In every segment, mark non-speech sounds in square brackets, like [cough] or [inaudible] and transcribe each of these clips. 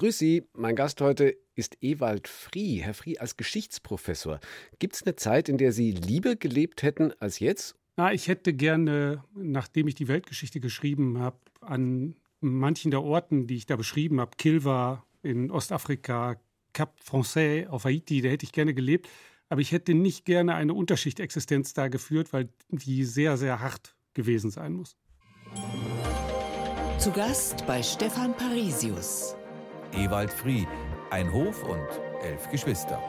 grüße Sie. Mein Gast heute ist Ewald Frie. Herr Frie, als Geschichtsprofessor, gibt es eine Zeit, in der Sie lieber gelebt hätten als jetzt? Na, ich hätte gerne, nachdem ich die Weltgeschichte geschrieben habe, an manchen der Orten, die ich da beschrieben habe, Kilwa in Ostafrika, Cap Français auf Haiti, da hätte ich gerne gelebt. Aber ich hätte nicht gerne eine Unterschichtexistenz da geführt, weil die sehr, sehr hart gewesen sein muss. Zu Gast bei Stefan Parisius. Ewald Frie, ein Hof und elf Geschwister.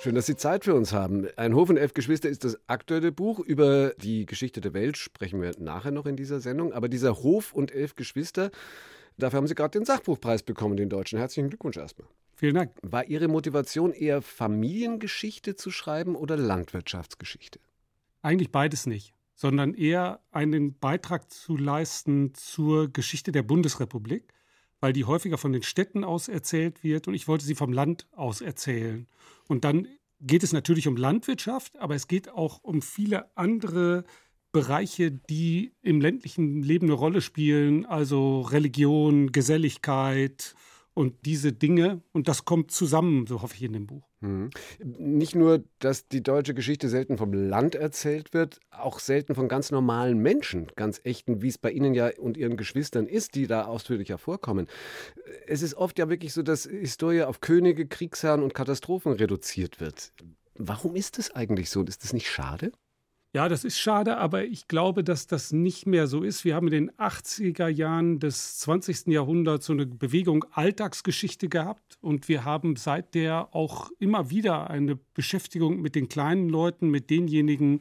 Schön, dass Sie Zeit für uns haben. Ein Hof und elf Geschwister ist das aktuelle Buch. Über die Geschichte der Welt sprechen wir nachher noch in dieser Sendung. Aber dieser Hof und elf Geschwister, dafür haben Sie gerade den Sachbuchpreis bekommen, den deutschen. Herzlichen Glückwunsch erstmal. Vielen Dank. War Ihre Motivation eher Familiengeschichte zu schreiben oder Landwirtschaftsgeschichte? Eigentlich beides nicht, sondern eher einen Beitrag zu leisten zur Geschichte der Bundesrepublik, weil die häufiger von den Städten aus erzählt wird und ich wollte sie vom Land aus erzählen. Und dann geht es natürlich um Landwirtschaft, aber es geht auch um viele andere Bereiche, die im ländlichen Leben eine Rolle spielen, also Religion, Geselligkeit, und diese Dinge. Und das kommt zusammen, so hoffe ich, in dem Buch. Mhm. Nicht nur, dass die deutsche Geschichte selten vom Land erzählt wird, auch selten von ganz normalen Menschen, ganz echten, wie es bei Ihnen ja und Ihren Geschwistern ist, die da ausführlicher vorkommen. Es ist oft ja wirklich so, dass Historie auf Könige, Kriegsherren und Katastrophen reduziert wird. Warum ist das eigentlich so? Ist das nicht schade? Ja, das ist schade, aber ich glaube, dass das nicht mehr so ist. Wir haben in den 80er Jahren des 20. Jahrhunderts so eine Bewegung Alltagsgeschichte gehabt und wir haben seit der auch immer wieder eine Beschäftigung mit den kleinen Leuten, mit denjenigen,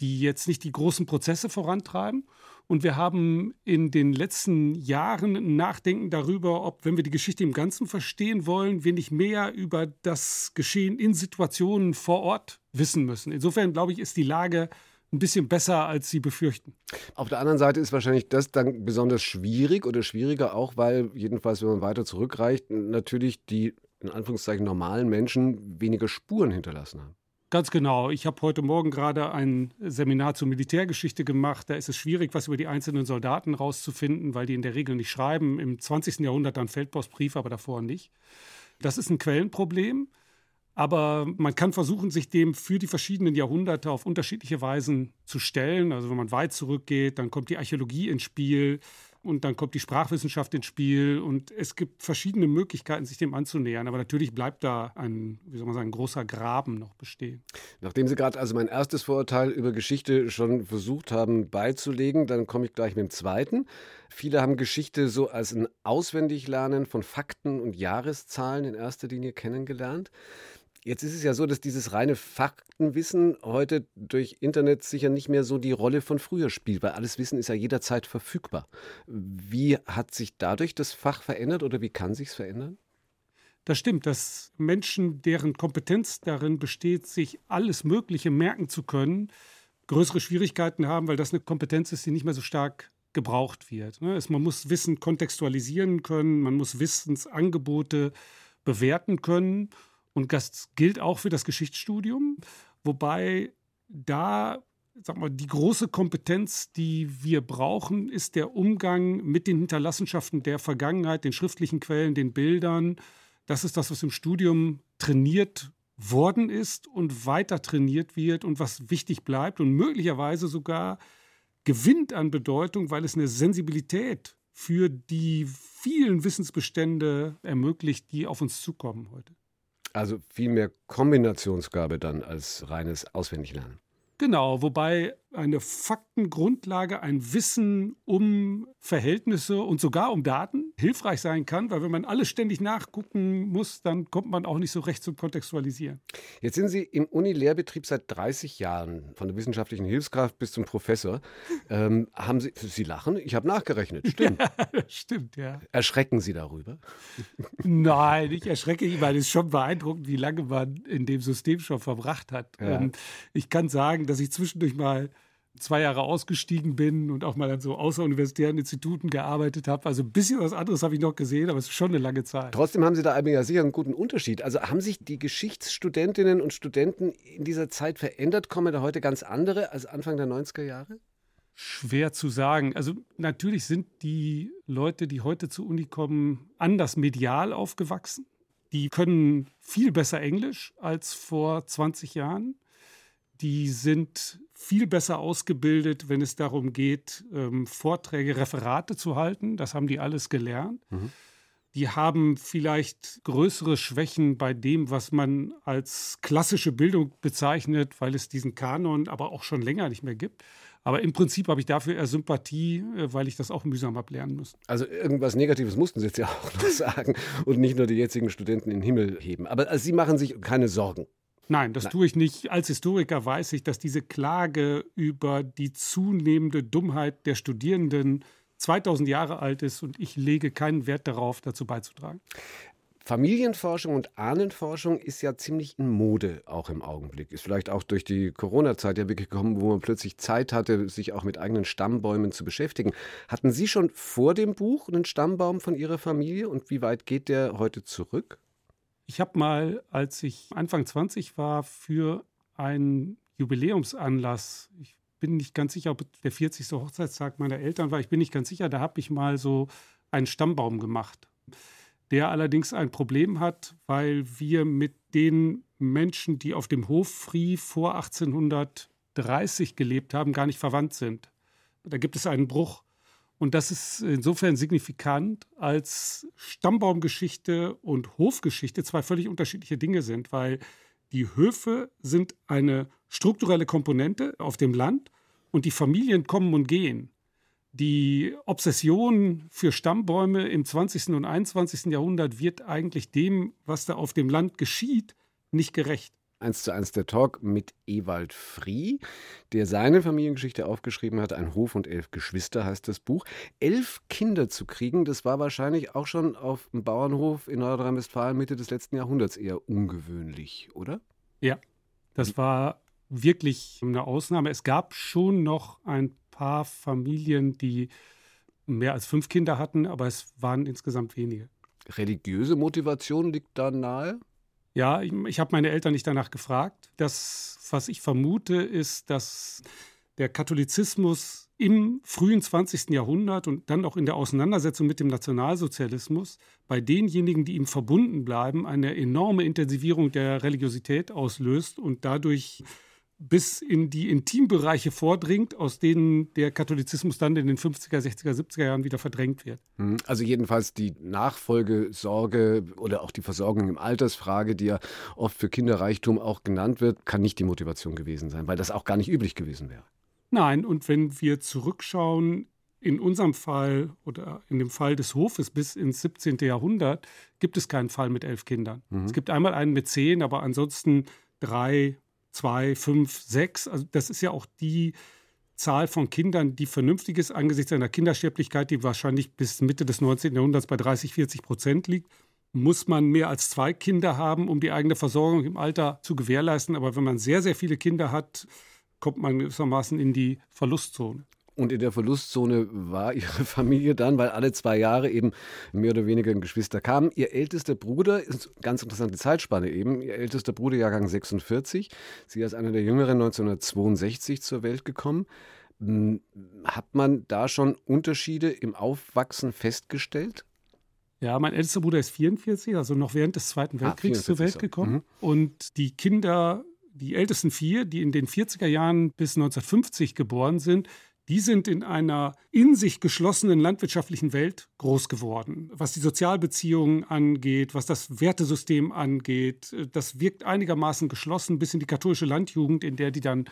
die jetzt nicht die großen Prozesse vorantreiben. Und wir haben in den letzten Jahren ein Nachdenken darüber, ob, wenn wir die Geschichte im Ganzen verstehen wollen, wir nicht mehr über das Geschehen in Situationen vor Ort wissen müssen. Insofern, glaube ich, ist die Lage ein bisschen besser, als Sie befürchten. Auf der anderen Seite ist wahrscheinlich das dann besonders schwierig oder schwieriger auch, weil jedenfalls, wenn man weiter zurückreicht, natürlich die in Anführungszeichen normalen Menschen weniger Spuren hinterlassen haben. Ganz genau. Ich habe heute Morgen gerade ein Seminar zur Militärgeschichte gemacht. Da ist es schwierig, was über die einzelnen Soldaten rauszufinden, weil die in der Regel nicht schreiben. Im 20. Jahrhundert dann Feldpostbrief, aber davor nicht. Das ist ein Quellenproblem. Aber man kann versuchen, sich dem für die verschiedenen Jahrhunderte auf unterschiedliche Weisen zu stellen. Also wenn man weit zurückgeht, dann kommt die Archäologie ins Spiel und dann kommt die Sprachwissenschaft ins Spiel und es gibt verschiedene Möglichkeiten, sich dem anzunähern. Aber natürlich bleibt da ein, wie soll man sagen, großer Graben noch bestehen. Nachdem Sie gerade also mein erstes Vorurteil über Geschichte schon versucht haben beizulegen, dann komme ich gleich mit dem zweiten. Viele haben Geschichte so als ein Auswendiglernen von Fakten und Jahreszahlen in erster Linie kennengelernt. Jetzt ist es ja so, dass dieses reine Faktenwissen heute durch Internet sicher nicht mehr so die Rolle von früher spielt, weil alles Wissen ist ja jederzeit verfügbar. Wie hat sich dadurch das Fach verändert oder wie kann sich es verändern? Das stimmt, dass Menschen, deren Kompetenz darin besteht, sich alles Mögliche merken zu können, größere Schwierigkeiten haben, weil das eine Kompetenz ist, die nicht mehr so stark gebraucht wird. Ne? Man muss Wissen kontextualisieren können, man muss Wissensangebote bewerten können und das gilt auch für das Geschichtsstudium, wobei da sag mal, die große Kompetenz, die wir brauchen, ist der Umgang mit den Hinterlassenschaften der Vergangenheit, den schriftlichen Quellen, den Bildern. Das ist das, was im Studium trainiert worden ist und weiter trainiert wird und was wichtig bleibt und möglicherweise sogar gewinnt an Bedeutung, weil es eine Sensibilität für die vielen Wissensbestände ermöglicht, die auf uns zukommen heute. Also viel mehr Kombinationsgabe dann als reines Auswendiglernen. Genau, wobei eine Faktengrundlage, ein Wissen um Verhältnisse und sogar um Daten hilfreich sein kann, weil wenn man alles ständig nachgucken muss, dann kommt man auch nicht so recht zum Kontextualisieren. Jetzt sind Sie im Uni-Lehrbetrieb seit 30 Jahren, von der wissenschaftlichen Hilfskraft bis zum Professor. [laughs] Ähm, haben Sie, Sie lachen? Ich habe nachgerechnet, [laughs] stimmt. Ja, stimmt, ja. Erschrecken Sie darüber? [laughs] Nein, ich erschrecke weil es ist schon beeindruckend, wie lange man in dem System schon verbracht hat. Ja. Ich kann sagen, dass ich zwischendurch mal zwei Jahre ausgestiegen bin und auch mal an so außeruniversitären Instituten gearbeitet habe. Also ein bisschen was anderes habe ich noch gesehen, aber es ist schon eine lange Zeit. Trotzdem haben Sie da ja sicher einen guten Unterschied. Also haben sich die Geschichtsstudentinnen und Studenten in dieser Zeit verändert? Kommen da heute ganz andere als Anfang der 90er Jahre? Schwer zu sagen. Also natürlich sind die Leute, die heute zur Uni kommen, anders medial aufgewachsen. Die können viel besser Englisch als vor 20 Jahren. Die sind viel besser ausgebildet, wenn es darum geht, ähm, Vorträge, Referate zu halten. Das haben die alles gelernt. Mhm. Die haben vielleicht größere Schwächen bei dem, was man als klassische Bildung bezeichnet, weil es diesen Kanon aber auch schon länger nicht mehr gibt. Aber im Prinzip habe ich dafür eher Sympathie, äh, weil ich das auch mühsam habe lernen müssen. Also irgendwas Negatives mussten Sie jetzt ja [laughs] auch noch sagen und nicht nur die jetzigen Studenten in den Himmel heben. Aber also Sie machen sich keine Sorgen. Nein, das Nein. tue ich nicht. Als Historiker weiß ich, dass diese Klage über die zunehmende Dummheit der Studierenden 2000 Jahre alt ist und ich lege keinen Wert darauf, dazu beizutragen. Familienforschung und Ahnenforschung ist ja ziemlich in Mode auch im Augenblick. Ist vielleicht auch durch die Corona-Zeit ja wirklich gekommen, wo man plötzlich Zeit hatte, sich auch mit eigenen Stammbäumen zu beschäftigen. Hatten Sie schon vor dem Buch einen Stammbaum von Ihrer Familie und wie weit geht der heute zurück? Ich habe mal, als ich Anfang 20 war, für einen Jubiläumsanlass, ich bin nicht ganz sicher, ob der 40. Hochzeitstag meiner Eltern war, ich bin nicht ganz sicher, da habe ich mal so einen Stammbaum gemacht der allerdings ein Problem hat, weil wir mit den Menschen, die auf dem Hof Frie vor 1830 gelebt haben, gar nicht verwandt sind. Da gibt es einen Bruch. Und das ist insofern signifikant, als Stammbaumgeschichte und Hofgeschichte zwei völlig unterschiedliche Dinge sind, weil die Höfe sind eine strukturelle Komponente auf dem Land und die Familien kommen und gehen die Obsession für Stammbäume im 20. und 21. Jahrhundert wird eigentlich dem, was da auf dem Land geschieht, nicht gerecht. Eins zu eins der Talk mit Ewald Frie, der seine Familiengeschichte aufgeschrieben hat. Ein Hof und elf Geschwister heißt das Buch. Elf Kinder zu kriegen, das war wahrscheinlich auch schon auf dem Bauernhof in Nordrhein-Westfalen Mitte des letzten Jahrhunderts eher ungewöhnlich, oder? Ja, das war wirklich eine Ausnahme. Es gab schon noch ein paar Familien, die mehr als fünf Kinder hatten, aber es waren insgesamt wenige. Religiöse Motivation liegt da nahe? Ja, ich, ich habe meine Eltern nicht danach gefragt. Das, was ich vermute, ist, dass der Katholizismus im frühen 20. Jahrhundert und dann auch in der Auseinandersetzung mit dem Nationalsozialismus bei denjenigen, die ihm verbunden bleiben, eine enorme Intensivierung der Religiosität auslöst und dadurch bis in die Intimbereiche vordringt, aus denen der Katholizismus dann in den 50er, 60er, 70er Jahren wieder verdrängt wird. Hm, also jedenfalls die Nachfolgesorge oder auch die Versorgung im Altersfrage, die ja oft für Kinderreichtum auch genannt wird, kann nicht die Motivation gewesen sein, weil das auch gar nicht üblich gewesen wäre. Nein, und wenn wir zurückschauen, in unserem Fall oder in dem Fall des Hofes bis ins 17. Jahrhundert gibt es keinen Fall mit elf Kindern. Mhm. Es gibt einmal einen mit zehn, aber ansonsten drei, zwei, fünf, sechs. Also das ist ja auch die Zahl von Kindern, die vernünftig ist angesichts einer Kindersterblichkeit, die wahrscheinlich bis Mitte des 19. Jahrhunderts bei 30, 40 Prozent liegt. Muss man mehr als zwei Kinder haben, um die eigene Versorgung im Alter zu gewährleisten. Aber wenn man sehr, sehr viele Kinder hat, kommt man gewissermaßen in die Verlustzone. Und in der Verlustzone war ihre [laughs] Familie dann, weil alle zwei Jahre eben mehr oder weniger ein Geschwister kamen. Ihr ältester Bruder, ist ganz interessante Zeitspanne eben, ihr ältester Bruder Jahrgang 46, sie ist einer der Jüngeren 1962 zur Welt gekommen. Hm, hat man da schon Unterschiede im Aufwachsen festgestellt? Ja, mein ältester Bruder ist 44, also noch während des Zweiten ah, Weltkriegs ah, zur Welt gekommen. Mhm. Und die Kinder, die ältesten vier, die in den 40er Jahren bis 1950 geboren sind, die sind in einer in sich geschlossenen landwirtschaftlichen Welt groß geworden. Was die Sozialbeziehungen angeht, was das Wertesystem angeht, das wirkt einigermaßen geschlossen bis in die katholische Landjugend, in der die dann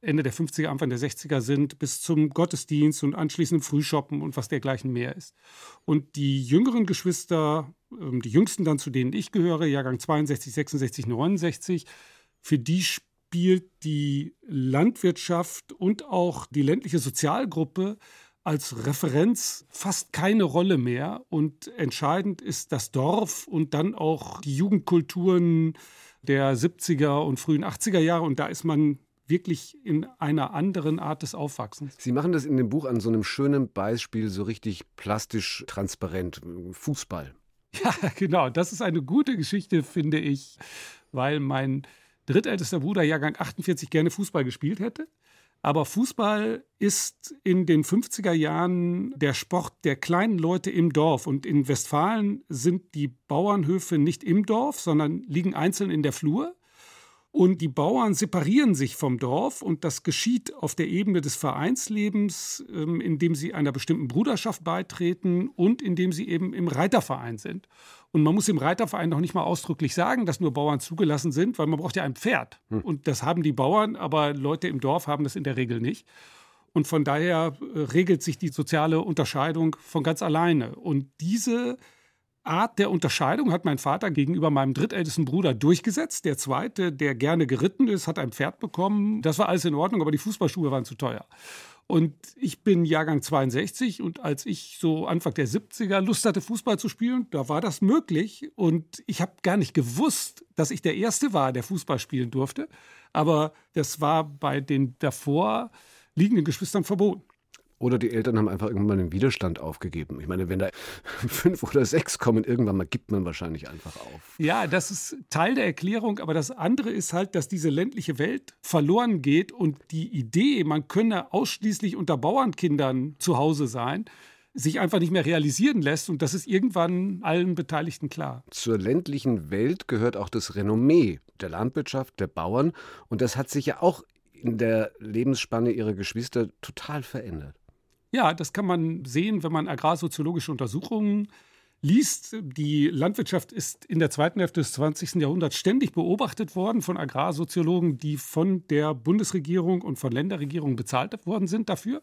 Ende der 50er, Anfang der 60er sind, bis zum Gottesdienst und anschließend Frühshoppen und was dergleichen mehr ist. Und die jüngeren Geschwister, ähm, die jüngsten dann, zu denen ich gehöre, Jahrgang 62, 66, 69, für die spielt die Landwirtschaft und auch die ländliche Sozialgruppe als Referenz fast keine Rolle mehr. Und entscheidend ist das Dorf und dann auch die Jugendkulturen der 70er und frühen 80er Jahre. Und da ist man wirklich in einer anderen Art des Aufwachsens. Sie machen das in dem Buch an so einem schönen Beispiel so richtig plastisch transparent. Fußball. [laughs] Ja, genau. Das ist eine gute Geschichte, finde ich, weil mein drittältester Bruder, Jahrgang 48, gerne Fußball gespielt hätte. Aber Fußball ist in den 50er Jahren der Sport der kleinen Leute im Dorf. Und in Westfalen sind die Bauernhöfe nicht im Dorf, sondern liegen einzeln in der Flur. Und die Bauern separieren sich vom Dorf und das geschieht auf der Ebene des Vereinslebens, ähm, indem sie einer bestimmten Bruderschaft beitreten und indem sie eben im Reiterverein sind. Und man muss im Reiterverein noch nicht mal ausdrücklich sagen, dass nur Bauern zugelassen sind, weil man braucht ja ein Pferd. Hm. Und das haben die Bauern, aber Leute im Dorf haben das in der Regel nicht. Und von daher äh, regelt sich die soziale Unterscheidung von ganz alleine. Und diese Art der Unterscheidung hat mein Vater gegenüber meinem drittältesten Bruder durchgesetzt. Der zweite, der gerne geritten ist, hat ein Pferd bekommen. Das war alles in Ordnung, aber die Fußballschuhe waren zu teuer. Und ich bin Jahrgang 62 und als ich so Anfang der 70er Lust hatte, Fußball zu spielen, da war das möglich. Und ich habe gar nicht gewusst, dass ich der Erste war, der Fußball spielen durfte. Aber das war bei den davor liegenden Geschwistern verboten. Oder die Eltern haben einfach irgendwann mal den Widerstand aufgegeben. Ich meine, wenn da [laughs] fünf oder sechs kommen, irgendwann mal gibt man wahrscheinlich einfach auf. Ja, das ist Teil der Erklärung. Aber das andere ist halt, dass diese ländliche Welt verloren geht und die Idee, man könne ausschließlich unter Bauernkindern zu Hause sein, sich einfach nicht mehr realisieren lässt. Und das ist irgendwann allen Beteiligten klar. Zur ländlichen Welt gehört auch das Renommee der Landwirtschaft, der Bauern. Und das hat sich ja auch in der Lebensspanne ihrer Geschwister total verändert. Ja, das kann man sehen, wenn man agrarsoziologische Untersuchungen liest. Die Landwirtschaft ist in der zweiten Hälfte des 20. Jahrhunderts ständig beobachtet worden von Agrarsoziologen, die von der Bundesregierung und von Länderregierungen bezahlt worden sind dafür.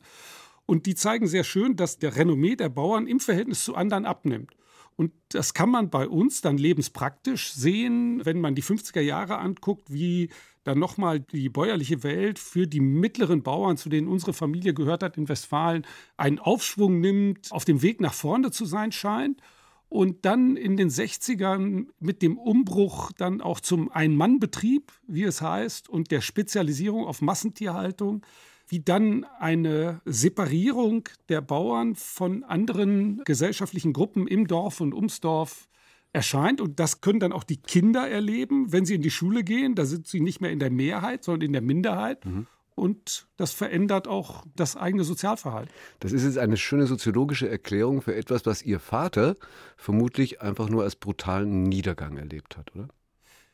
Und die zeigen sehr schön, dass der Renommee der Bauern im Verhältnis zu anderen abnimmt. Und das kann man bei uns dann lebenspraktisch sehen, wenn man die 50er Jahre anguckt, wie dann nochmal die bäuerliche Welt für die mittleren Bauern, zu denen unsere Familie gehört hat in Westfalen, einen Aufschwung nimmt, auf dem Weg nach vorne zu sein scheint. Und dann in den 60ern mit dem Umbruch dann auch zum Ein-Mann-Betrieb, wie es heißt, und der Spezialisierung auf Massentierhaltung, wie dann eine Separierung der Bauern von anderen gesellschaftlichen Gruppen im Dorf und ums Dorf erscheint. Und das können dann auch die Kinder erleben, wenn sie in die Schule gehen. Da sind sie nicht mehr in der Mehrheit, sondern in der Minderheit. Mhm. Und das verändert auch das eigene Sozialverhalten. Das ist jetzt eine schöne soziologische Erklärung für etwas, was Ihr Vater vermutlich einfach nur als brutalen Niedergang erlebt hat, oder?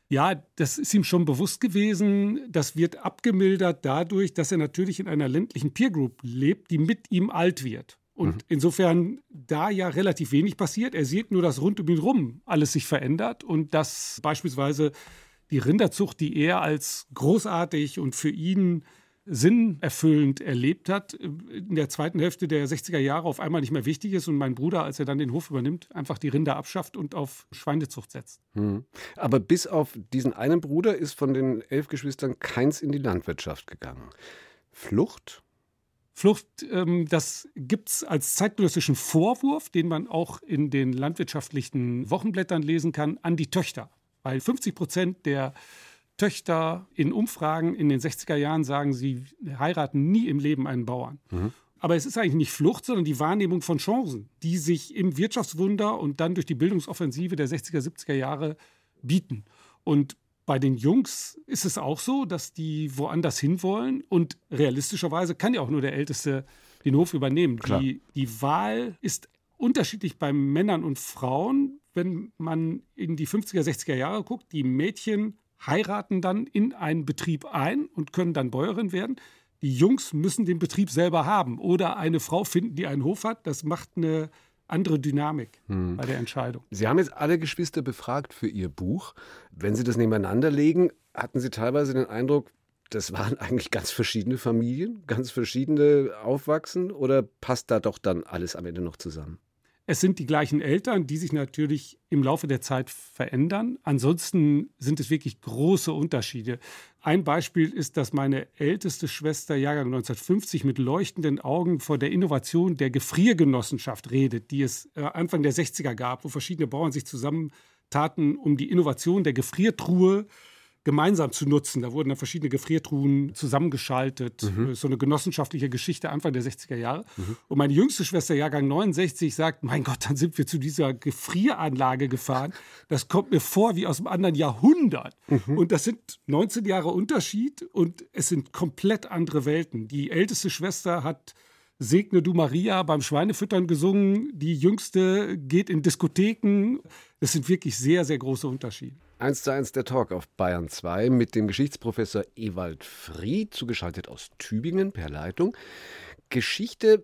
Ja, das ist ihm schon bewusst gewesen. Das wird abgemildert dadurch, dass er natürlich in einer ländlichen Peer Group lebt, die mit ihm alt wird. Und mhm. insofern da ja relativ wenig passiert. Er sieht nur, dass rund um ihn rum alles sich verändert und dass beispielsweise die Rinderzucht, die er als großartig und für ihn sinnerfüllend erlebt hat, in der zweiten Hälfte der 60er Jahre auf einmal nicht mehr wichtig ist und mein Bruder, als er dann den Hof übernimmt, einfach die Rinder abschafft und auf Schweinezucht setzt. Hm. Aber bis auf diesen einen Bruder ist von den elf Geschwistern keins in die Landwirtschaft gegangen. Flucht? Flucht, ähm, das gibt es als zeitgenössischen Vorwurf, den man auch in den landwirtschaftlichen Wochenblättern lesen kann, an die Töchter. Weil 50 Prozent der Töchter in Umfragen in den 60er Jahren sagen, sie heiraten nie im Leben einen Bauern. Mhm. Aber es ist eigentlich nicht Flucht, sondern die Wahrnehmung von Chancen, die sich im Wirtschaftswunder und dann durch die Bildungsoffensive der 60er, 70er Jahre bieten. Und bei den Jungs ist es auch so, dass die woanders hinwollen und realistischerweise kann ja auch nur der Älteste den Hof übernehmen. Die, die Wahl ist unterschiedlich bei Männern und Frauen. Wenn man in die 50er, 60er Jahre guckt, die Mädchen heiraten dann in einen Betrieb ein und können dann Bäuerin werden. Die Jungs müssen den Betrieb selber haben oder eine Frau finden, die einen Hof hat. Das macht eine andere Dynamik hm. bei der Entscheidung. Sie haben jetzt alle Geschwister befragt für Ihr Buch. Wenn Sie das nebeneinander legen, hatten Sie teilweise den Eindruck, das waren [laughs] eigentlich ganz verschiedene Familien, ganz verschiedene Aufwachsen oder passt da doch dann alles am Ende noch zusammen? Es sind die gleichen Eltern, die sich natürlich im Laufe der Zeit verändern. Ansonsten sind es wirklich große Unterschiede. Ein Beispiel ist, dass meine älteste Schwester, Jahrgang 1950, mit leuchtenden Augen vor der Innovation der Gefriergenossenschaft redet, die es äh, Anfang der 60er gab, wo verschiedene Bauern sich zusammentaten, um die Innovation der Gefriertruhe gemeinsam zu nutzen. Da wurden dann verschiedene Gefriertruhen zusammengeschaltet. Mhm. So eine genossenschaftliche Geschichte Anfang der 60er Jahre. Mhm. Und meine jüngste Schwester, Jahrgang 69, sagt, mein Gott, dann sind wir zu dieser Gefrieranlage gefahren. Das kommt mir vor wie aus einem anderen Jahrhundert. Mhm. Und das sind 19 Jahre Unterschied und es sind komplett andere Welten. Die älteste Schwester hat Segne du Maria beim Schweinefüttern gesungen. Die jüngste geht in Diskotheken. Das sind wirklich sehr, sehr große Unterschiede. Eins zu eins der Talk auf Bayern 2 mit dem Geschichtsprofessor Ewald Fried, zugeschaltet aus Tübingen per Leitung. Geschichte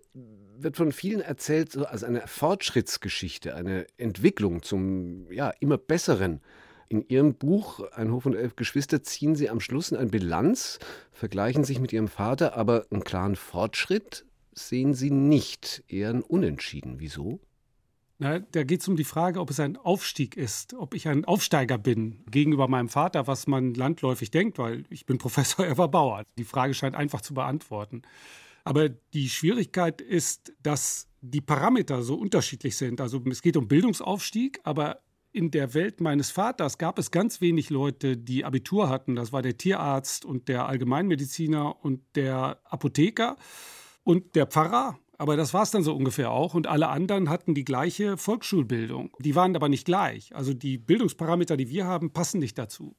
wird von vielen erzählt so als eine Fortschrittsgeschichte, eine Entwicklung zum ja, immer besseren. In Ihrem Buch Ein Hof und elf Geschwister ziehen Sie am Schluss eine Bilanz, vergleichen sich mit Ihrem Vater, aber einen klaren Fortschritt sehen Sie nicht, eher ein Unentschieden. Wieso? Na, da geht es um die Frage, ob es ein Aufstieg ist, ob ich ein Aufsteiger bin gegenüber meinem Vater, was man landläufig denkt, weil ich bin [laughs] Professor, er war Bauer. Die Frage scheint einfach zu beantworten. Aber die Schwierigkeit ist, dass die Parameter so unterschiedlich sind. Also es geht um Bildungsaufstieg, aber in der Welt meines Vaters gab es ganz wenig Leute, die Abitur hatten. Das war der Tierarzt und der Allgemeinmediziner und der Apotheker und der Pfarrer. Aber das war es dann so ungefähr auch. Und alle anderen hatten die gleiche Volksschulbildung. Die waren aber nicht gleich. Also die Bildungsparameter, die wir haben, passen nicht dazu.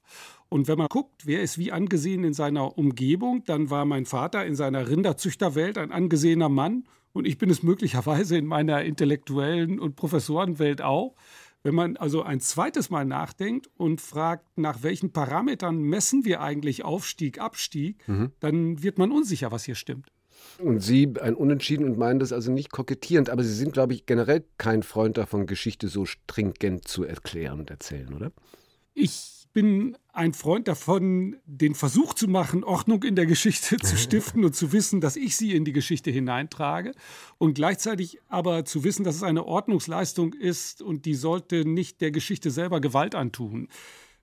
Und wenn man guckt, wer ist wie angesehen in seiner Umgebung, dann war mein Vater in seiner Rinderzüchterwelt ein angesehener Mann. Und ich bin es möglicherweise in meiner intellektuellen und Professorenwelt auch. Wenn man also ein zweites Mal nachdenkt und fragt, nach welchen Parametern messen wir eigentlich Aufstieg, Abstieg, mhm. dann wird man unsicher, was hier stimmt. Und Sie ein Unentschieden und meinen das also nicht kokettierend, aber Sie sind, glaube ich, generell kein Freund davon, Geschichte so stringent zu erklären und erzählen, oder? Ich bin ein Freund davon, den Versuch zu machen, Ordnung in der Geschichte zu [laughs] stiften und zu wissen, dass ich sie in die Geschichte hineintrage und gleichzeitig aber zu wissen, dass es eine Ordnungsleistung ist und die sollte nicht der Geschichte selber Gewalt antun.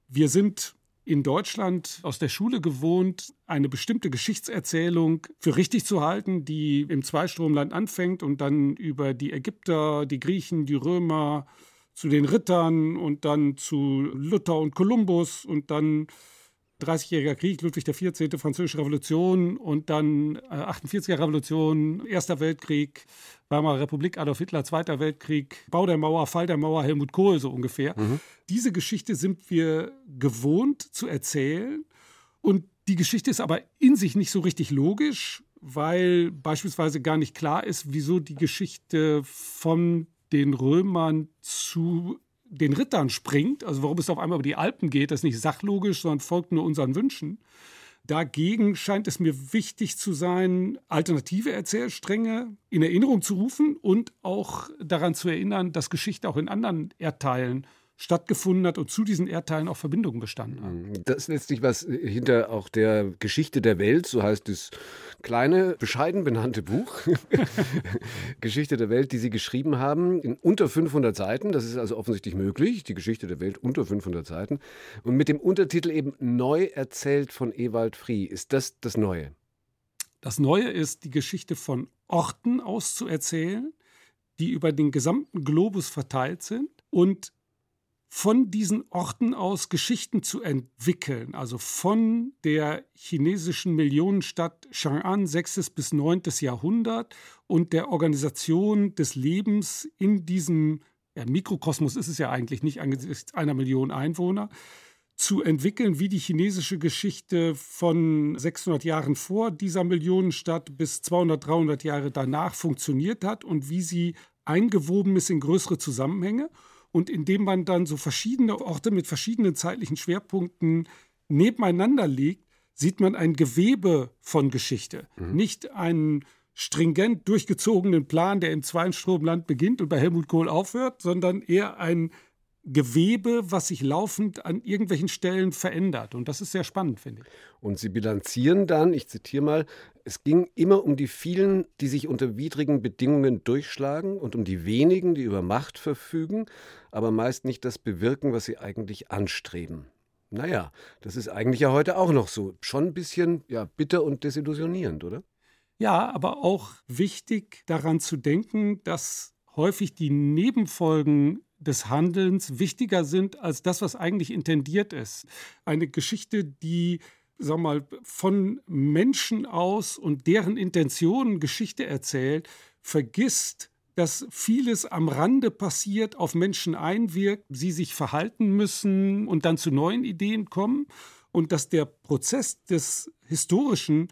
Wir sind in Deutschland aus der Schule gewohnt, eine bestimmte Geschichtserzählung für richtig zu halten, die im Zweistromland anfängt und dann über die Ägypter, die Griechen, die Römer zu den Rittern und dann zu Luther und Kolumbus und dann 30-jähriger Krieg, Ludwig XIV., Französische Revolution und dann äh, 48er Revolution, Erster Weltkrieg, Weimarer Republik, Adolf Hitler, Zweiter Weltkrieg, Bau der Mauer, Fall der Mauer, Helmut Kohl so ungefähr. Mhm. Diese Geschichte sind wir gewohnt zu erzählen und die Geschichte ist aber in sich nicht so richtig logisch, weil beispielsweise gar nicht klar ist, wieso die Geschichte von den Römern zu den Rittern springt, also warum es auf einmal über die Alpen geht, das ist nicht sachlogisch, sondern folgt nur unseren Wünschen. Dagegen scheint es mir wichtig zu sein, alternative Erzählstränge in Erinnerung zu rufen und auch daran zu erinnern, dass Geschichte auch in anderen Erdteilen stattgefunden hat und zu diesen Erdteilen auch Verbindungen bestanden haben. Mhm. Das ist letztlich was hinter auch der Geschichte der Welt, so heißt das kleine, bescheiden benannte Buch, [laughs] Geschichte der Welt, die Sie geschrieben haben, in unter 500 Seiten. Das ist also offensichtlich möglich, die Geschichte der Welt unter 500 Seiten. Und mit dem Untertitel eben Neu erzählt von Ewald Frie. Ist das das Neue? Das Neue ist, die Geschichte von Orten auszuerzählen, die über den gesamten Globus verteilt sind und von diesen Orten aus Geschichten zu entwickeln, also von der chinesischen Millionenstadt Chang'an 6. bis 9. Jahrhundert und der Organisation des Lebens in diesem ja, Mikrokosmos ist es ja eigentlich nicht angesichts einer Million Einwohner, zu entwickeln, wie die chinesische Geschichte von 600 Jahren vor dieser Millionenstadt bis 200, 300 Jahre danach funktioniert hat und wie sie eingewoben ist in größere Zusammenhänge und indem man dann so verschiedene Orte mit verschiedenen zeitlichen Schwerpunkten nebeneinander legt, sieht man ein Gewebe von Geschichte. Mhm. Nicht einen stringent durchgezogenen Plan, der im Zweistromland beginnt und bei Helmut Kohl aufhört, sondern eher ein Gewebe, was sich laufend an irgendwelchen Stellen verändert. Und das ist sehr spannend, finde ich. Und Sie bilanzieren dann, ich zitiere mal, es ging immer um die vielen, die sich unter widrigen Bedingungen durchschlagen und um die wenigen, die über Macht verfügen, aber meist nicht das bewirken, was sie eigentlich anstreben. Naja, das ist eigentlich ja heute auch noch so. Schon ein bisschen ja, bitter und desillusionierend, oder? Ja, aber auch wichtig daran zu denken, dass häufig die Nebenfolgen des Handelns wichtiger sind als das, was eigentlich intendiert ist. Eine Geschichte, die sag mal, von Menschen aus und deren Intentionen Geschichte erzählt, vergisst, dass vieles am Rande passiert, auf Menschen einwirkt, sie sich verhalten müssen und dann zu neuen Ideen kommen und dass der Prozess des Historischen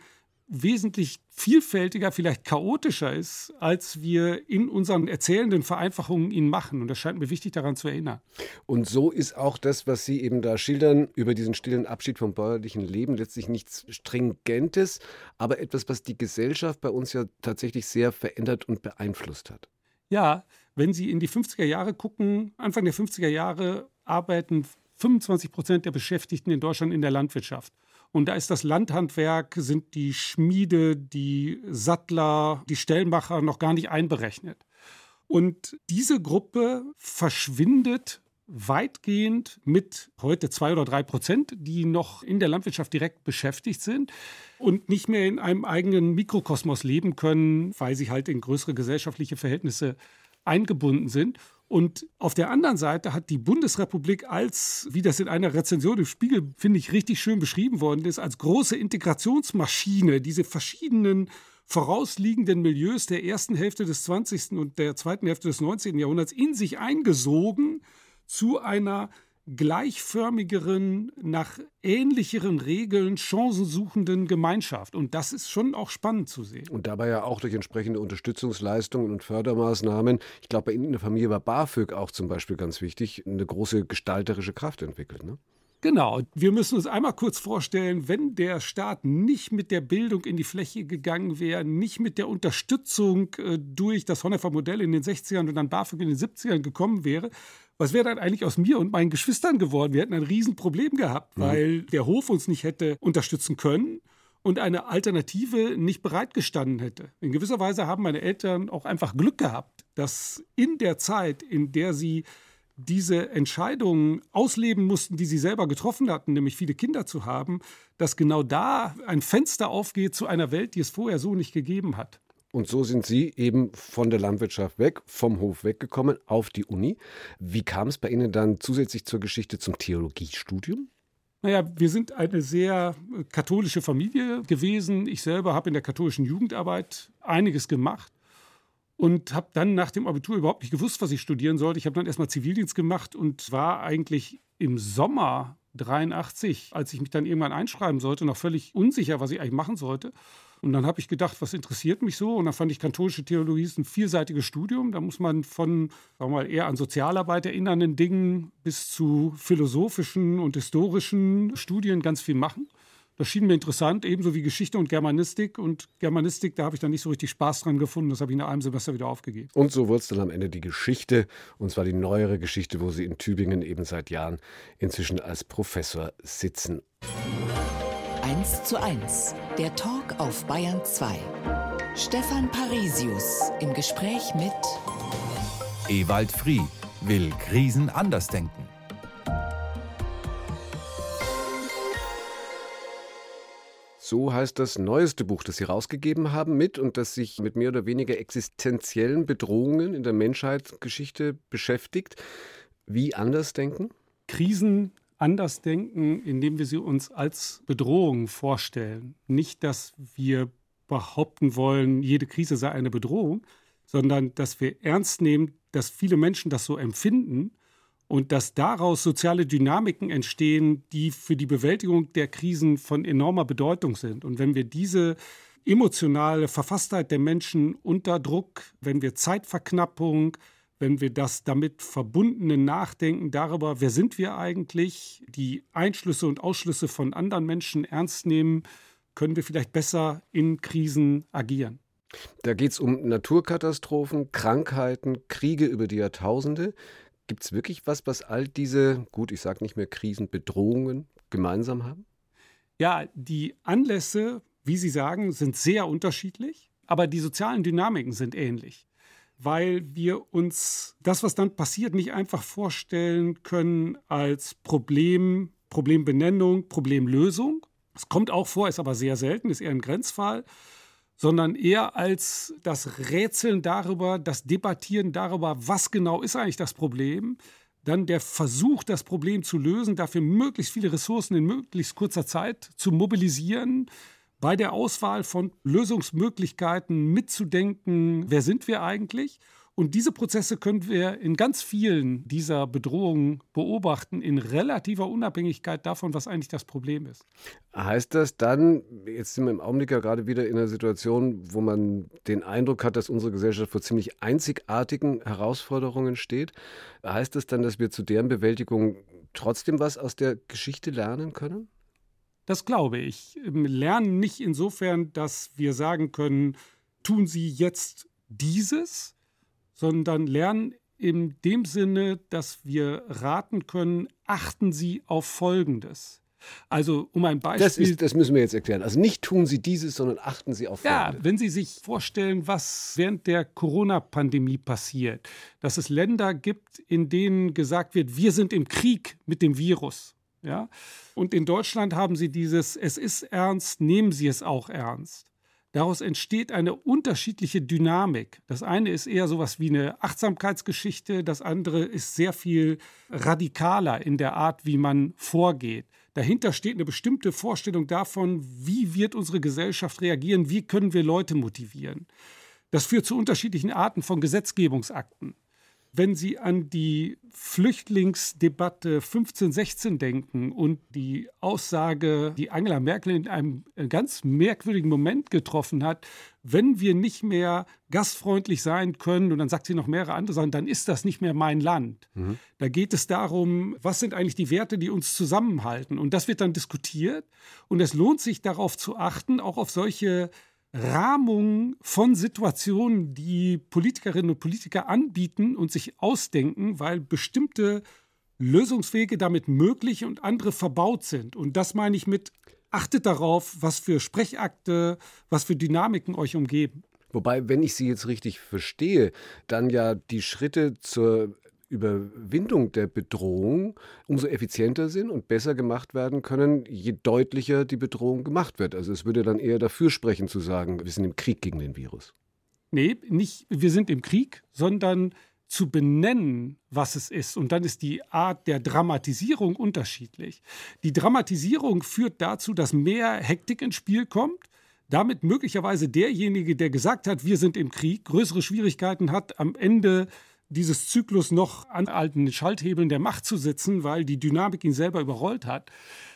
wesentlich vielfältiger, vielleicht chaotischer ist, als wir in unseren erzählenden Vereinfachungen ihn machen. Und das scheint mir wichtig daran zu erinnern. Und so ist auch das, was Sie eben da schildern, über diesen stillen Abschied vom bäuerlichen Leben, letztlich nichts Stringentes, aber etwas, was die Gesellschaft bei uns ja tatsächlich sehr verändert und beeinflusst hat. Ja, wenn Sie in die 50er Jahre gucken, Anfang der 50er Jahre arbeiten 25 Prozent der Beschäftigten in Deutschland in der Landwirtschaft. Und da ist das Landhandwerk, sind die Schmiede, die Sattler, die Stellmacher noch gar nicht einberechnet. Und diese Gruppe verschwindet weitgehend mit heute zwei oder drei Prozent, die noch in der Landwirtschaft direkt beschäftigt sind und nicht mehr in einem eigenen Mikrokosmos leben können, weil sie halt in größere gesellschaftliche Verhältnisse eingebunden sind. Und auf der anderen Seite hat die Bundesrepublik als, wie das in einer Rezension im Spiegel, finde ich, richtig schön beschrieben worden ist, als große Integrationsmaschine, diese verschiedenen vorausliegenden Milieus der ersten Hälfte des 20. und der zweiten Hälfte des 19. Jahrhunderts in sich eingesogen zu einer gleichförmigeren, nach ähnlicheren Regeln chancensuchenden Gemeinschaft. Und das ist schon auch spannend zu sehen. Und dabei ja auch durch entsprechende Unterstützungsleistungen und Fördermaßnahmen. Ich glaube, bei Ihnen in der Familie war BAföG auch zum Beispiel ganz wichtig, eine große gestalterische Kraft entwickelt. Ne? Genau, wir müssen uns einmal kurz vorstellen, wenn der Staat nicht mit der Bildung in die Fläche gegangen wäre, nicht mit der Unterstützung äh, durch das Honnefer Modell in den 60ern und dann BAföG in den 70ern gekommen wäre, was wäre dann eigentlich aus mir und meinen Geschwistern geworden? Wir hätten ein Riesenproblem gehabt, mhm. weil der Hof uns nicht hätte unterstützen können und eine Alternative nicht bereitgestanden hätte. In gewisser Weise haben meine Eltern auch einfach Glück gehabt, dass in der Zeit, in der sie diese Entscheidungen ausleben mussten, die sie selber getroffen hatten, nämlich viele Kinder zu haben, dass genau da ein Fenster aufgeht zu einer Welt, die es vorher so nicht gegeben hat. Und so sind Sie eben von der Landwirtschaft weg, vom Hof weggekommen, auf die Uni. Wie kam es bei Ihnen dann zusätzlich zur Geschichte zum Theologiestudium? Naja, wir sind eine sehr katholische Familie gewesen. Ich selber habe in der katholischen Jugendarbeit einiges gemacht und habe dann nach dem Abitur überhaupt nicht gewusst, was ich studieren sollte. Ich habe dann erstmal Zivildienst gemacht und war eigentlich im Sommer 83, als ich mich dann irgendwann einschreiben sollte, noch völlig unsicher, was ich eigentlich machen sollte. Und dann habe ich gedacht, was interessiert mich so? Und dann fand ich katholische Theologie ist ein vielseitiges Studium. Da muss man von, sagen wir mal, eher an Sozialarbeit erinnernden Dingen bis zu philosophischen und historischen Studien ganz viel machen. Das schien mir interessant, ebenso wie Geschichte und Germanistik. Und Germanistik, da habe ich dann nicht so richtig Spaß dran gefunden. Das habe ich nach einem Semester wieder aufgegeben. Und so wurde es dann am Ende die Geschichte, und zwar die neuere Geschichte, wo Sie in Tübingen eben seit Jahren inzwischen als Professor sitzen. 1 zu 1, der Talk auf Bayern 2. Stefan Parisius im Gespräch mit Ewald Frie will Krisen anders denken. So heißt das neueste Buch, das Sie rausgegeben haben mit und das sich mit mehr oder weniger existenziellen Bedrohungen in der Menschheitsgeschichte beschäftigt. Wie anders denken? Krisen anders denken, indem wir sie uns als Bedrohung vorstellen. Nicht, dass wir behaupten wollen, jede Krise sei eine Bedrohung, sondern dass wir ernst nehmen, dass viele Menschen das so empfinden und dass daraus soziale Dynamiken entstehen, die für die Bewältigung der Krisen von enormer Bedeutung sind. Und wenn wir diese emotionale Verfasstheit der Menschen unter Druck, wenn wir Zeitverknappung, wenn wir das damit verbundene Nachdenken darüber, wer sind wir eigentlich, die Einschlüsse und Ausschlüsse von anderen Menschen ernst nehmen, können wir vielleicht besser in Krisen agieren. Da geht es um Naturkatastrophen, Krankheiten, Kriege über die Jahrtausende. Gibt es wirklich was, was all diese, gut, ich sage nicht mehr Krisen, Bedrohungen gemeinsam haben? Ja, die Anlässe, wie Sie sagen, sind sehr unterschiedlich, aber die sozialen Dynamiken sind ähnlich weil wir uns das, was dann passiert, nicht einfach vorstellen können als Problem, Problembenennung, Problemlösung. Es kommt auch vor, ist aber sehr selten, ist eher ein Grenzfall, sondern eher als das Rätseln darüber, das Debattieren darüber, was genau ist eigentlich das Problem, dann der Versuch, das Problem zu lösen, dafür möglichst viele Ressourcen in möglichst kurzer Zeit zu mobilisieren, bei der Auswahl von Lösungsmöglichkeiten mitzudenken, wer sind wir eigentlich und diese Prozesse können wir in ganz vielen dieser Bedrohungen beobachten, in relativer Unabhängigkeit davon, was eigentlich das Problem ist. Heißt das dann, jetzt sind wir im Augenblick ja gerade wieder in einer Situation, wo man den Eindruck hat, dass unsere Gesellschaft vor ziemlich einzigartigen Herausforderungen steht, heißt das dann, dass wir zu deren Bewältigung trotzdem was aus der Geschichte lernen können? Das glaube ich. Lernen nicht insofern, dass wir sagen können, tun Sie jetzt dieses, sondern lernen in dem Sinne, dass wir raten können, achten Sie auf Folgendes. Also um ein Beispiel. Das, ist, das, müssen wir jetzt erklären. Also nicht tun Sie dieses, sondern achten Sie auf Folgendes. Ja, wenn Sie sich vorstellen, was während der Corona-Pandemie passiert, dass es Länder gibt, in denen gesagt wird, wir sind im Krieg mit dem Virus. Ja? Und in Deutschland haben Sie dieses, es ist ernst, nehmen Sie es auch ernst. Daraus entsteht eine unterschiedliche Dynamik. Das eine ist eher sowas wie eine Achtsamkeitsgeschichte, das andere ist sehr viel radikaler in der Art, wie man vorgeht. Dahinter steht eine bestimmte Vorstellung davon, wie wird unsere Gesellschaft reagieren, wie können wir Leute motivieren. Das führt zu unterschiedlichen Arten von Gesetzgebungsakten wenn Sie an die Flüchtlingsdebatte 1516 denken und die Aussage, die Angela Merkel in einem ganz merkwürdigen Moment getroffen hat, wenn wir nicht mehr gastfreundlich sein können, und dann sagt sie noch mehrere andere Sachen, dann ist das nicht mehr mein Land. Mhm. Da geht es darum, was sind eigentlich die Werte, die uns zusammenhalten. Und das wird dann diskutiert. Und es lohnt sich darauf zu achten, auch auf solche Rahmung von Situationen, die Politikerinnen und Politiker anbieten und sich ausdenken, weil bestimmte Lösungswege damit möglich und andere verbaut sind. Und das meine ich mit, achtet darauf, was für Sprechakte, was für Dynamiken euch umgeben. Wobei, wenn ich Sie jetzt richtig verstehe, dann ja die Schritte zur Überwindung der Bedrohung umso effizienter sind und besser gemacht werden können, je deutlicher die Bedrohung gemacht wird. Also es würde dann eher dafür sprechen zu sagen, wir sind im Krieg gegen den Virus. Nee, nicht wir sind im Krieg, sondern zu benennen, was es ist. Und dann ist die Art der Dramatisierung unterschiedlich. Die Dramatisierung führt dazu, dass mehr Hektik ins Spiel kommt, damit möglicherweise derjenige, der gesagt hat, wir sind im Krieg, größere Schwierigkeiten hat, am Ende dieses Zyklus noch an alten Schalthebeln der Macht zu sitzen, weil die Dynamik ihn selber überrollt hat,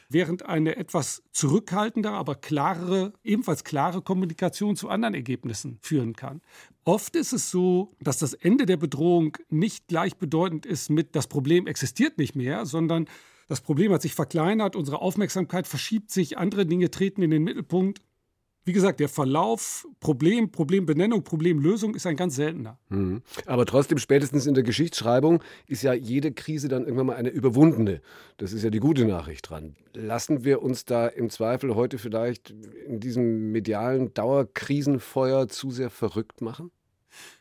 während eine etwas zurückhaltendere, aber klarere, ebenfalls klare Kommunikation zu anderen Ergebnissen führen kann. Oft ist es so, dass das Ende der Bedrohung nicht gleichbedeutend ist mit das Problem existiert nicht mehr, sondern das Problem hat sich verkleinert, unsere Aufmerksamkeit verschiebt sich, andere Dinge treten in den Mittelpunkt wie gesagt, der Verlauf, Problem, Problembenennung, Problemlösung ist ein ganz seltener. Mhm. Aber trotzdem, spätestens in der Geschichtsschreibung ist ja jede Krise dann irgendwann mal eine überwundene. Das ist ja die gute Nachricht dran. Lassen wir uns da im Zweifel heute vielleicht in diesem medialen Dauerkrisenfeuer zu sehr verrückt machen?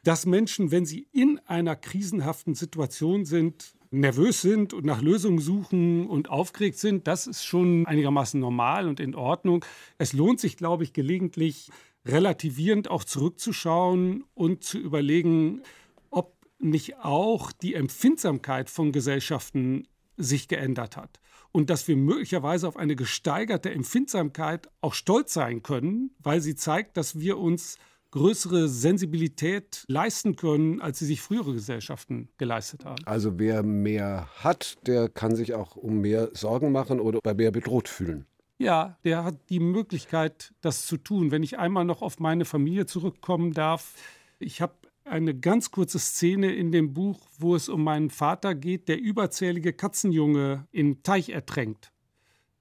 Dass Menschen, wenn sie in einer krisenhaften Situation sind, nervös sind und nach Lösungen suchen und aufgeregt sind, das ist schon einigermaßen normal und in Ordnung. Es lohnt sich, glaube ich, gelegentlich relativierend auch zurückzuschauen und zu überlegen, ob nicht auch die Empfindsamkeit von Gesellschaften sich geändert hat und dass wir möglicherweise auf eine gesteigerte Empfindsamkeit auch stolz sein können, weil sie zeigt, dass wir uns größere Sensibilität leisten können, als sie sich frühere Gesellschaften geleistet haben. Also wer mehr hat, der kann sich auch um mehr Sorgen machen oder bei mehr bedroht fühlen. Ja, der hat die Möglichkeit, das zu tun. Wenn ich einmal noch auf meine Familie zurückkommen darf, ich habe eine ganz kurze Szene in dem Buch, wo es um meinen Vater geht, der überzählige Katzenjunge im Teich ertränkt.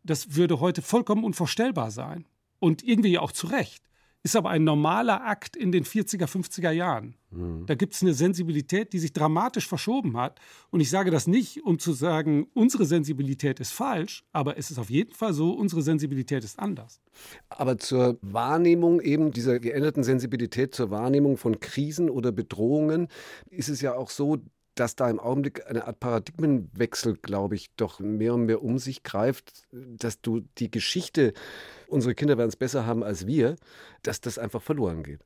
Das würde heute vollkommen unvorstellbar sein. Und irgendwie auch zu Recht ist aber ein normaler Akt in den 40er, 50er Jahren. Mhm. Da gibt es eine Sensibilität, die sich dramatisch verschoben hat. Und ich sage das nicht, um zu sagen, unsere Sensibilität ist falsch, aber es ist auf jeden Fall so, unsere Sensibilität ist anders. Aber zur Wahrnehmung eben dieser geänderten Sensibilität, zur Wahrnehmung von Krisen oder Bedrohungen ist es ja auch so, dass da im Augenblick eine Art Paradigmenwechsel, glaube ich, doch mehr und mehr um sich greift, dass du die Geschichte, unsere Kinder werden es besser haben als wir, dass das einfach verloren geht.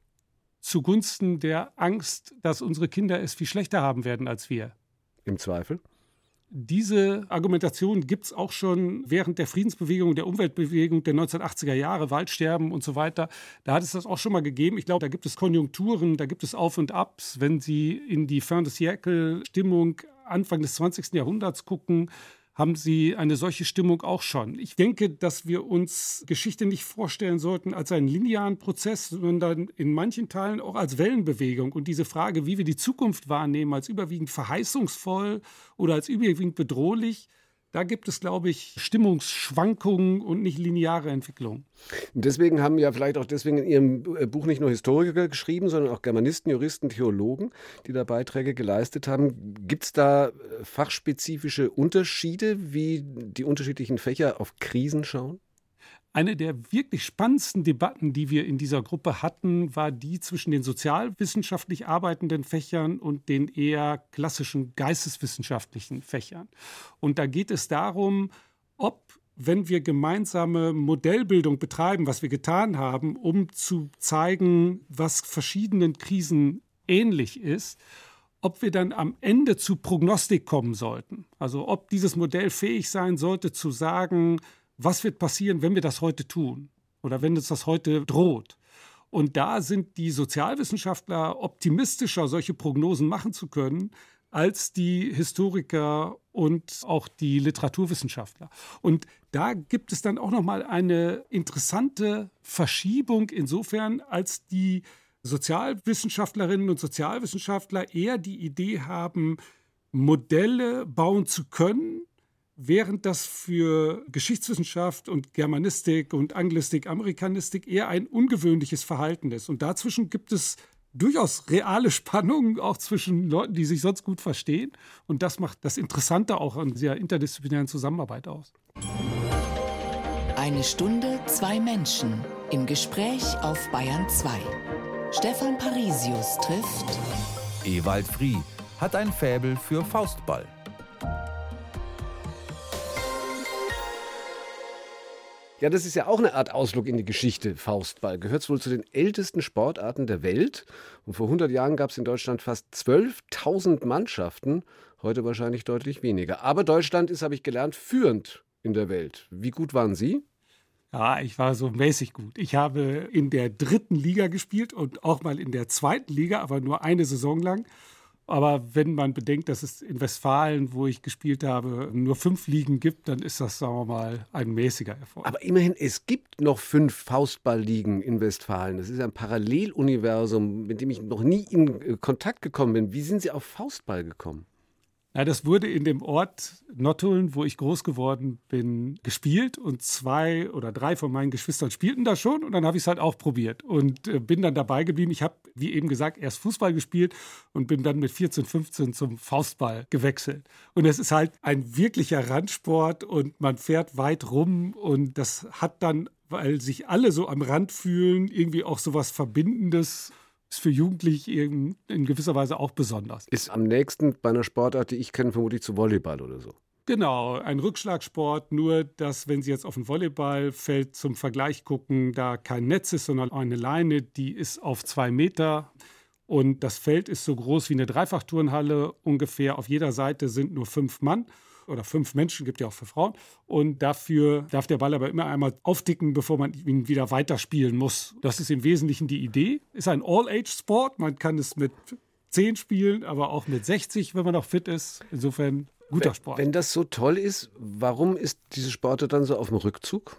Zugunsten der Angst, dass unsere Kinder es viel schlechter haben werden als wir. Im Zweifel? Diese Argumentation gibt es auch schon während der Friedensbewegung, der Umweltbewegung der 1980er Jahre, Waldsterben und so weiter. Da hat es das auch schon mal gegeben. Ich glaube, da gibt es Konjunkturen, da gibt es Auf und Abs. Wenn Sie in die Fin de Siècle-Stimmung Anfang des 20. Jahrhunderts gucken, haben Sie eine solche Stimmung auch schon. Ich denke, dass wir uns Geschichte nicht vorstellen sollten als einen linearen Prozess, sondern in manchen Teilen auch als Wellenbewegung. Und diese Frage, wie wir die Zukunft wahrnehmen, als überwiegend verheißungsvoll oder als überwiegend bedrohlich, da gibt es, glaube ich, Stimmungsschwankungen und nicht lineare Entwicklungen. Deswegen haben ja vielleicht auch deswegen in Ihrem äh, Buch nicht nur Historiker geschrieben, sondern auch Germanisten, Juristen, Theologen, die da Beiträge geleistet haben. Gibt es da äh, fachspezifische Unterschiede, wie die unterschiedlichen Fächer auf Krisen schauen? Eine der wirklich spannendsten Debatten, die wir in dieser Gruppe hatten, war die zwischen den sozialwissenschaftlich arbeitenden Fächern und den eher klassischen geisteswissenschaftlichen Fächern. Und da geht es darum, ob wenn wir gemeinsame Modellbildung betreiben, was wir getan haben, um zu zeigen, was verschiedenen Krisen ähnlich ist, ob wir dann am Ende zu Prognostik kommen sollten. Also ob dieses Modell fähig sein sollte zu sagen, was wird passieren, wenn wir das heute tun oder wenn uns das heute droht. Und da sind die Sozialwissenschaftler optimistischer, solche Prognosen machen zu können, als die Historiker und auch die Literaturwissenschaftler. Und da gibt es dann auch noch mal eine interessante Verschiebung insofern, als die Sozialwissenschaftlerinnen und Sozialwissenschaftler eher die Idee haben, Modelle bauen zu können, während das für Geschichtswissenschaft und Germanistik und Anglistik, Amerikanistik eher ein ungewöhnliches Verhalten ist. Und dazwischen gibt es durchaus reale [laughs] Spannungen, auch zwischen Leuten, die sich sonst gut verstehen. Und das macht das Interessante auch an dieser interdisziplinären Zusammenarbeit aus. Eine Stunde, zwei Menschen im Gespräch auf Bayern 2. Stefan Parisius trifft Ewald Frie hat ein Fäbel für Faustball. Ja, das ist ja auch eine Art Ausflug in die Geschichte. Faustball gehört wohl zu den ältesten Sportarten der Welt. Und vor 100 Jahren gab es in Deutschland fast 12.000 Mannschaften. Heute wahrscheinlich deutlich weniger. Aber Deutschland ist, habe ich gelernt, führend in der Welt. Wie gut waren Sie? Ja, ich war so mäßig gut. Ich habe in der dritten Liga gespielt und auch mal in der zweiten Liga, aber nur eine Saison lang. Aber wenn man bedenkt, dass es in Westfalen, wo ich gespielt habe, nur fünf Ligen gibt, dann ist das, sagen wir mal, ein mäßiger Erfolg. Aber immerhin, es gibt noch fünf Faustballligen in Westfalen. Das ist ein Paralleluniversum, mit dem ich noch nie in äh, Kontakt gekommen bin. Wie sind Sie auf Faustball gekommen? Ja, das wurde in dem Ort Nottuln, wo ich groß geworden bin, gespielt und zwei oder drei von meinen Geschwistern spielten da schon und dann habe ich es halt auch probiert und äh, bin dann dabei geblieben. Ich habe, wie eben gesagt, erst Fußball gespielt und bin dann mit 14, 15 zum Faustball gewechselt. Und es ist halt ein wirklicher Randsport und man fährt weit rum und das hat dann, weil sich alle so am Rand fühlen, irgendwie auch so was Verbindendes ist für Jugendliche in, in gewisser Weise auch besonders. Ist am nächsten bei einer Sportart, die ich kenne, vermutlich zu Volleyball oder so. Genau, ein Rückschlagsport, nur dass, wenn Sie jetzt auf ein Volleyballfeld zum Vergleich gucken, da kein Netz ist, sondern eine Leine, die ist auf zwei Meter und das Feld ist so groß wie eine Dreifachturnhalle ungefähr. Auf jeder Seite sind nur fünf Mann oder fünf Menschen, gibt ja auch für Frauen. Und dafür darf der Ball aber immer einmal aufdicken, bevor man ihn wieder weiterspielen muss. Das ist im Wesentlichen die Idee. Ist ein All-Age-Sport. Man kann es mit 10 spielen, aber auch mit 60, wenn man noch fit ist. Insofern guter Sport. Wenn das so toll ist, warum ist diese Sportart dann so auf dem Rückzug?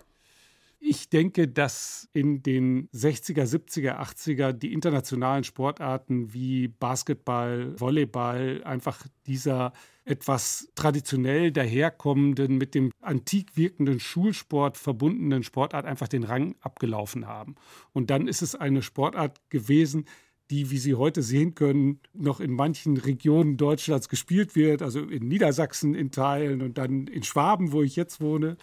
Ich denke, dass in den 60er, 70er, 80er die internationalen Sportarten wie Basketball, Volleyball einfach dieser etwas traditionell daherkommenden, mit dem antik wirkenden Schulsport verbundenen Sportart einfach den Rang abgelaufen haben. Und dann ist es eine Sportart gewesen, die, wie Sie heute sehen können, noch in manchen Regionen Deutschlands gespielt wird, also in Niedersachsen in Teilen und dann in Schwaben, wo ich jetzt wohne.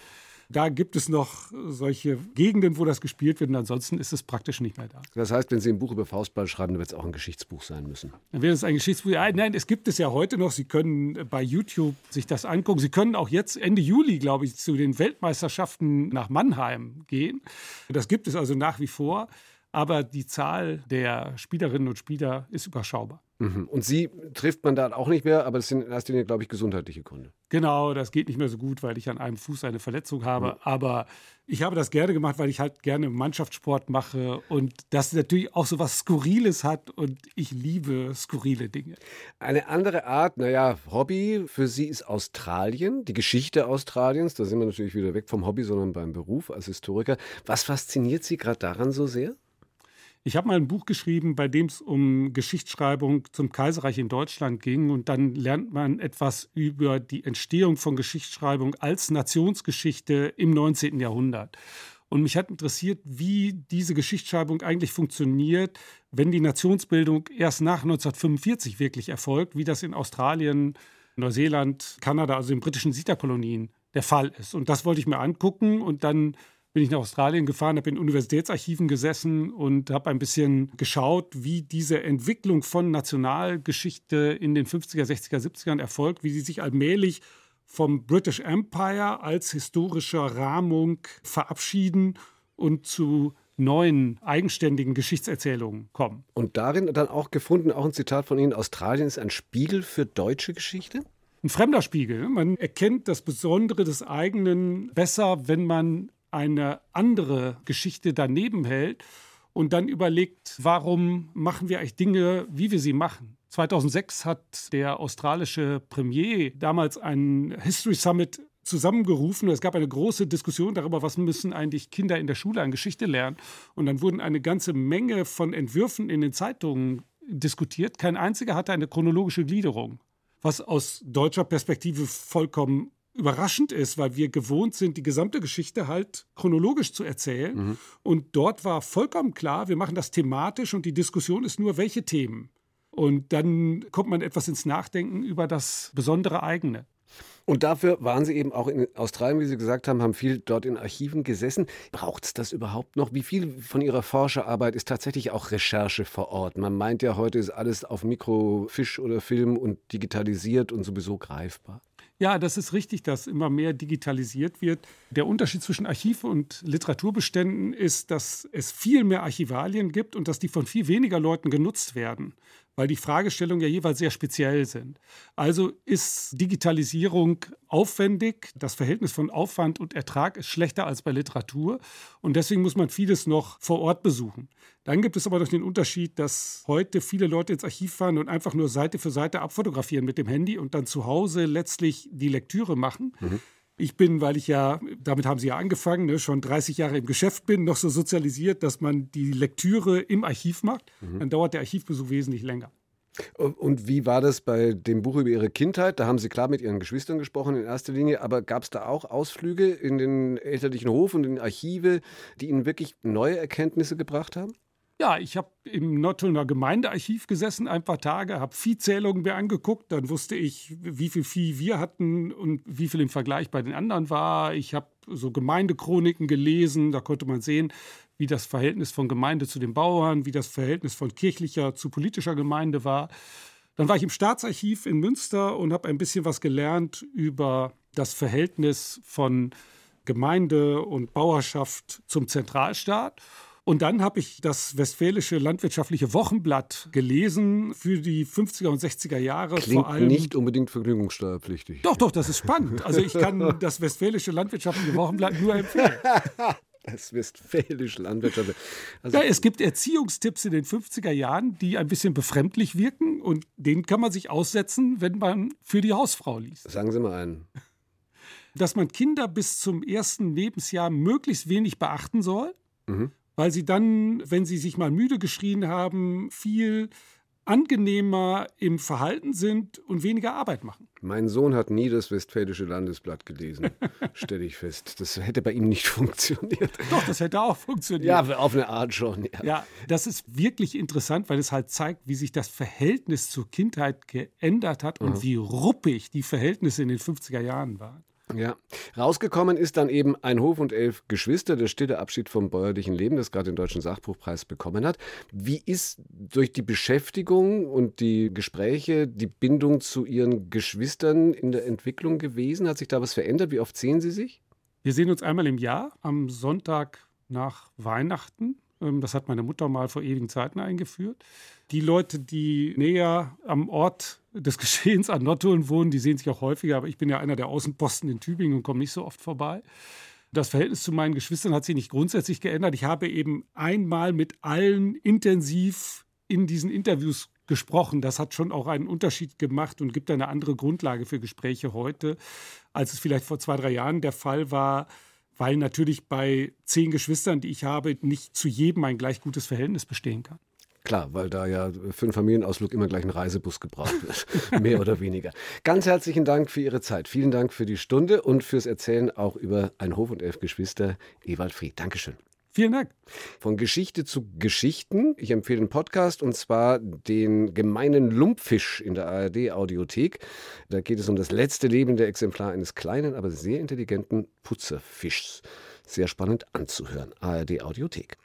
Da gibt es noch solche Gegenden, wo das gespielt wird und ansonsten ist es praktisch nicht mehr da. Das heißt, wenn Sie ein Buch über Faustball schreiben, dann wird es auch ein Geschichtsbuch sein müssen. Dann wird es ein Geschichtsbuch. Nein, es gibt es ja heute noch. Sie können bei YouTube sich das angucken. Sie können auch jetzt Ende Juli, glaube ich, zu den Weltmeisterschaften nach Mannheim gehen. Das gibt es also nach wie vor. Aber die Zahl der Spielerinnen und Spieler ist überschaubar. Mhm. Und Sie trifft man da auch nicht mehr, aber das sind in erster Linie, glaube ich, gesundheitliche Gründe. Genau, das geht nicht mehr so gut, weil ich an einem Fuß eine Verletzung habe. Mhm. Aber ich habe das gerne gemacht, weil ich halt gerne Mannschaftssport mache und das natürlich auch so was Skurriles hat und ich liebe skurrile Dinge. Eine andere Art, naja, Hobby für Sie ist Australien, die Geschichte Australiens. Da sind wir natürlich wieder weg vom Hobby, sondern beim Beruf als Historiker. Was fasziniert Sie gerade daran so sehr? Ich habe mal ein Buch geschrieben, bei dem es um Geschichtsschreibung zum Kaiserreich in Deutschland ging. Und dann lernt man etwas über die Entstehung von Geschichtsschreibung als Nationsgeschichte im 19. Jahrhundert. Und mich hat interessiert, wie diese Geschichtsschreibung eigentlich funktioniert, wenn die Nationsbildung erst nach 1945 wirklich erfolgt, wie das in Australien, Neuseeland, Kanada, also in britischen Siedlerkolonien der Fall ist. Und das wollte ich mir angucken und dann bin ich nach Australien gefahren, habe in Universitätsarchiven gesessen und habe ein bisschen geschaut, wie diese Entwicklung von Nationalgeschichte in den 50er, 60er, 70ern erfolgt, wie sie sich allmählich vom British Empire als historischer Rahmung verabschieden und zu neuen eigenständigen Geschichtserzählungen kommen. Und darin dann auch gefunden, auch ein Zitat von Ihnen, Australien ist ein Spiegel für deutsche Geschichte? Ein fremder Spiegel. Man erkennt das Besondere des eigenen besser, wenn man eine andere Geschichte daneben hält und dann überlegt, warum machen wir eigentlich Dinge, wie wir sie machen. 2006 hat der australische Premier damals einen History Summit zusammengerufen. Es gab eine große Diskussion darüber, was müssen eigentlich Kinder in der Schule an Geschichte lernen. Und dann wurden eine ganze Menge von Entwürfen in den Zeitungen diskutiert. Kein einziger hatte eine chronologische Gliederung, was aus deutscher Perspektive vollkommen überraschend ist, weil wir gewohnt sind, die gesamte Geschichte halt chronologisch zu erzählen. Mhm. Und dort war vollkommen klar, wir machen das thematisch und die Diskussion ist nur, welche Themen. Und dann kommt man etwas ins Nachdenken über das besondere eigene. Und dafür waren Sie eben auch in Australien, wie Sie gesagt haben, haben viel dort in Archiven gesessen. Braucht es das überhaupt noch? Wie viel von Ihrer Forscherarbeit ist tatsächlich auch Recherche vor Ort? Man meint ja, heute ist alles auf Mikrofisch oder Film und digitalisiert und sowieso greifbar. Ja, das ist richtig, dass immer mehr digitalisiert wird. Der Unterschied zwischen Archiv- und Literaturbeständen ist, dass es viel mehr Archivalien gibt und dass die von viel weniger Leuten genutzt werden weil die Fragestellungen ja jeweils sehr speziell sind. Also ist Digitalisierung aufwendig, das Verhältnis von Aufwand und Ertrag ist schlechter als bei Literatur und deswegen muss man vieles noch vor Ort besuchen. Dann gibt es aber noch den Unterschied, dass heute viele Leute ins Archiv fahren und einfach nur Seite für Seite abfotografieren mit dem Handy und dann zu Hause letztlich die Lektüre machen. Mhm. Ich bin, weil ich ja, damit haben Sie ja angefangen, ne, schon 30 Jahre im Geschäft bin, noch so sozialisiert, dass man die Lektüre im Archiv macht. Mhm. Dann dauert der Archivbesuch wesentlich länger. Und wie war das bei dem Buch über Ihre Kindheit? Da haben Sie klar mit Ihren Geschwistern gesprochen in erster Linie, aber gab es da auch Ausflüge in den elterlichen Hof und in Archive, die Ihnen wirklich neue Erkenntnisse gebracht haben? Ja, ich habe im Nottelner Gemeindearchiv gesessen ein paar Tage, habe Viehzählungen mir angeguckt. Dann wusste ich, wie viel Vieh wir hatten und wie viel im Vergleich bei den anderen war. Ich habe so Gemeindechroniken gelesen. Da konnte man sehen, wie das Verhältnis von Gemeinde zu den Bauern, wie das Verhältnis von kirchlicher zu politischer Gemeinde war. Dann war ich im Staatsarchiv in Münster und habe ein bisschen was gelernt über das Verhältnis von Gemeinde und Bauerschaft zum Zentralstaat. Und dann habe ich das Westfälische Landwirtschaftliche Wochenblatt gelesen für die 50er und 60er Jahre. Klingt vor allem nicht unbedingt vergnügungssteuerpflichtig. Doch, doch, das ist spannend. Also ich kann das Westfälische Landwirtschaftliche Wochenblatt nur empfehlen. [laughs] Das westfälische Landwirtschaft. Also ja, es gibt Erziehungstipps in den 50er Jahren, die ein bisschen befremdlich wirken und denen kann man sich aussetzen, wenn man für die Hausfrau liest. Sagen Sie mal einen. Dass man Kinder bis zum ersten Lebensjahr möglichst wenig beachten soll. Mhm weil sie dann, wenn sie sich mal müde geschrien haben, viel angenehmer im Verhalten sind und weniger Arbeit machen. Mein Sohn hat nie das Westfälische Landesblatt gelesen, [laughs] stelle ich fest. Das hätte bei ihm nicht [laughs] funktioniert. Doch, das hätte auch funktioniert. Ja, auf eine Art schon. Ja. ja, das ist wirklich interessant, weil es halt zeigt, wie sich das Verhältnis zur Kindheit geändert hat und mhm. wie ruppig die Verhältnisse in den 50er Jahren waren. Ja, rausgekommen ist dann eben ein Hof und elf Geschwister, der stille Abschied vom bäuerlichen Leben, das gerade den Deutschen Sachbuchpreis bekommen hat. Wie ist durch die Beschäftigung und die Gespräche die Bindung zu Ihren Geschwistern in der Entwicklung gewesen? Hat sich da was verändert? Wie oft sehen Sie sich? Wir sehen uns einmal im Jahr, am Sonntag nach Weihnachten. Ähm, das hat meine Mutter mal vor ewigen Zeiten eingeführt. Die Leute, die näher am Ort des [laughs] Geschehens an Nottuln wohnen, die sehen sich auch häufiger, aber ich bin ja einer der Außenposten in Tübingen und komme nicht so oft vorbei. Das Verhältnis zu meinen Geschwistern hat sich nicht grundsätzlich geändert. Ich habe eben einmal mit allen intensiv in diesen Interviews gesprochen. Das hat schon auch einen Unterschied gemacht und gibt eine andere Grundlage für Gespräche heute, als es vielleicht vor zwei, drei Jahren der Fall war, weil natürlich bei zehn Geschwistern, die ich habe, nicht zu jedem ein gleich gutes Verhältnis bestehen kann. Klar, weil da ja für einen Familienausflug immer gleich ein Reisebus gebraucht wird, [laughs] mehr oder weniger. Ganz herzlichen Dank für Ihre Zeit. Vielen Dank für die Stunde und fürs Erzählen auch über ein Hof und elf Geschwister. Ewald Fried, Dankeschön. Vielen Dank. Von Geschichte zu Geschichten. Ich empfehle einen Podcast und zwar den gemeinen Lumpfisch in der ARD Audiothek. Da geht es um das letzte lebende Exemplar eines kleinen, aber sehr intelligenten Putzerfischs. Sehr spannend anzuhören. ARD Audiothek.